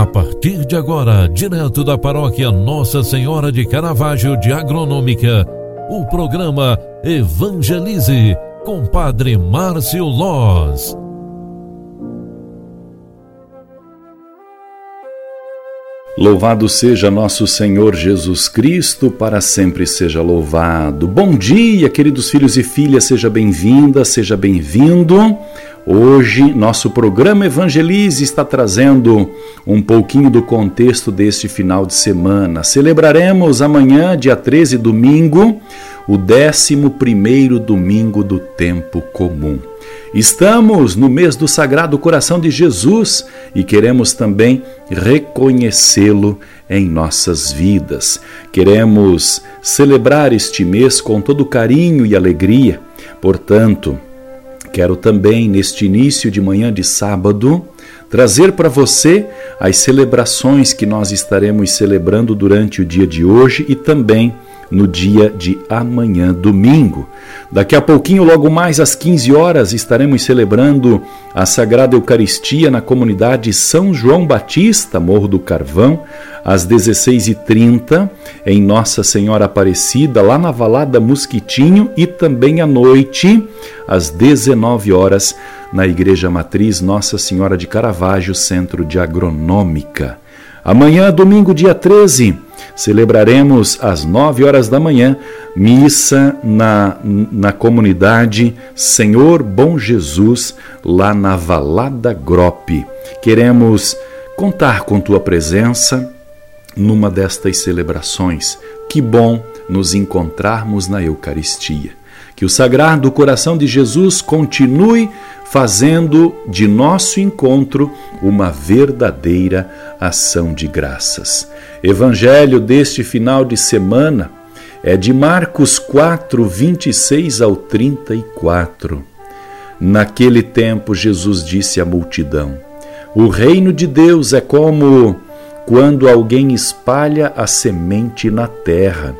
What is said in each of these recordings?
A partir de agora, direto da paróquia Nossa Senhora de Caravaggio de Agronômica, o programa Evangelize com Padre Márcio Loz. Louvado seja nosso Senhor Jesus Cristo, para sempre seja louvado. Bom dia, queridos filhos e filhas, seja bem-vinda, seja bem-vindo. Hoje, nosso programa Evangelize está trazendo um pouquinho do contexto deste final de semana. Celebraremos amanhã, dia 13, domingo, o 11 domingo do tempo comum. Estamos no mês do Sagrado Coração de Jesus e queremos também reconhecê-lo em nossas vidas. Queremos celebrar este mês com todo carinho e alegria. Portanto, quero também, neste início de manhã de sábado, trazer para você as celebrações que nós estaremos celebrando durante o dia de hoje e também no dia de amanhã, domingo. Daqui a pouquinho, logo mais às 15 horas, estaremos celebrando a Sagrada Eucaristia na comunidade São João Batista, Morro do Carvão, às 16h30, em Nossa Senhora Aparecida, lá na Valada Mosquitinho, e também à noite, às 19 horas, na Igreja Matriz Nossa Senhora de Caravaggio, Centro de Agronômica. Amanhã, domingo, dia 13, celebraremos às 9 horas da manhã missa na, na comunidade Senhor Bom Jesus, lá na Valada Grope. Queremos contar com tua presença numa destas celebrações. Que bom nos encontrarmos na Eucaristia. Que o Sagrado Coração de Jesus continue fazendo de nosso encontro uma verdadeira ação de graças. Evangelho deste final de semana é de Marcos 4, 26 ao 34. Naquele tempo, Jesus disse à multidão: O reino de Deus é como quando alguém espalha a semente na terra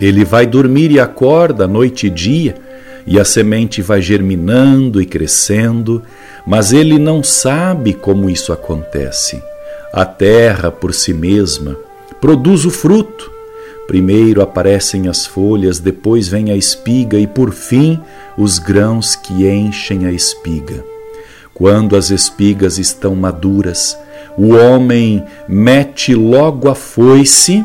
ele vai dormir e acorda noite e dia, e a semente vai germinando e crescendo, mas ele não sabe como isso acontece. A terra, por si mesma, produz o fruto. Primeiro aparecem as folhas, depois vem a espiga e, por fim, os grãos que enchem a espiga. Quando as espigas estão maduras, o homem mete logo a foice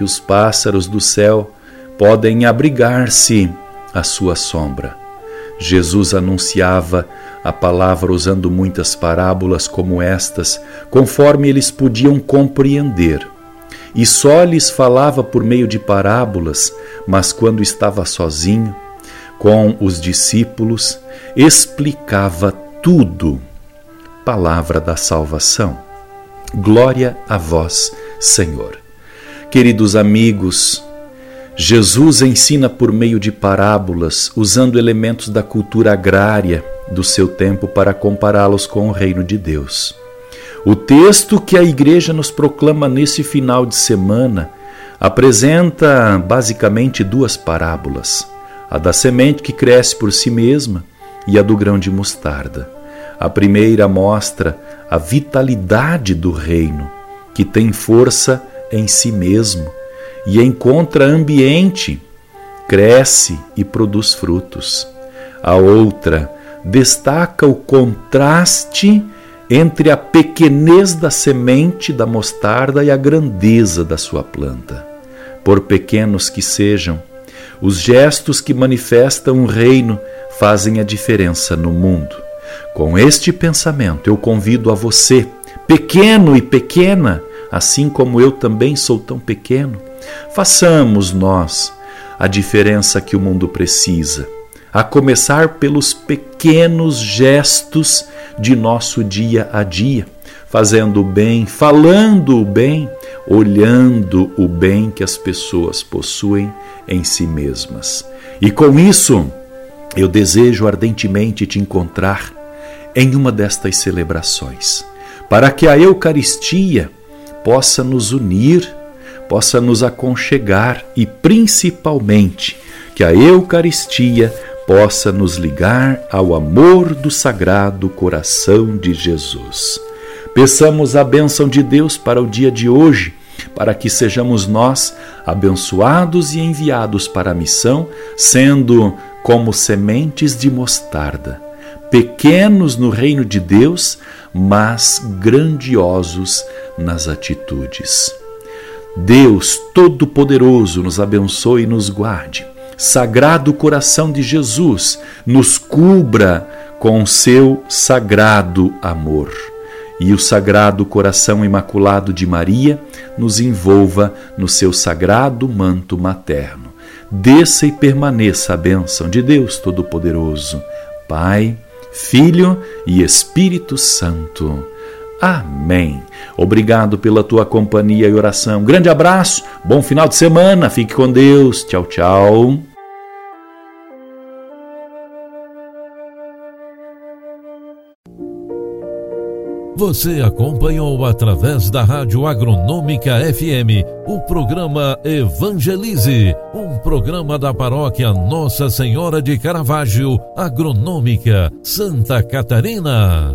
que os pássaros do céu podem abrigar-se à sua sombra. Jesus anunciava a palavra usando muitas parábolas como estas, conforme eles podiam compreender. E só lhes falava por meio de parábolas, mas quando estava sozinho, com os discípulos, explicava tudo. Palavra da salvação. Glória a vós, Senhor. Queridos amigos, Jesus ensina por meio de parábolas, usando elementos da cultura agrária do seu tempo para compará-los com o reino de Deus. O texto que a igreja nos proclama nesse final de semana apresenta basicamente duas parábolas: a da semente que cresce por si mesma e a do grão de mostarda. A primeira mostra a vitalidade do reino, que tem força em si mesmo e encontra ambiente, cresce e produz frutos. A outra destaca o contraste entre a pequenez da semente da mostarda e a grandeza da sua planta. Por pequenos que sejam, os gestos que manifestam o reino fazem a diferença no mundo. Com este pensamento, eu convido a você, pequeno e pequena, assim como eu também sou tão pequeno. Façamos nós a diferença que o mundo precisa, a começar pelos pequenos gestos de nosso dia a dia. fazendo o bem, falando o bem, olhando o bem que as pessoas possuem em si mesmas. E com isso, eu desejo ardentemente te encontrar em uma destas celebrações, para que a Eucaristia possa nos unir, possa nos aconchegar e principalmente que a Eucaristia possa nos ligar ao amor do Sagrado Coração de Jesus. Peçamos a bênção de Deus para o dia de hoje, para que sejamos nós abençoados e enviados para a missão, sendo como sementes de mostarda, pequenos no reino de Deus, mas grandiosos nas atitudes. Deus Todo-Poderoso nos abençoe e nos guarde. Sagrado coração de Jesus, nos cubra com seu sagrado amor. E o Sagrado Coração Imaculado de Maria nos envolva no seu sagrado manto materno. Desça e permaneça a bênção de Deus Todo-Poderoso, Pai, Filho e Espírito Santo. Amém. Obrigado pela tua companhia e oração. Grande abraço, bom final de semana, fique com Deus. Tchau, tchau. Você acompanhou através da Rádio Agronômica FM o programa Evangelize, um programa da paróquia Nossa Senhora de Caravaggio, Agronômica, Santa Catarina.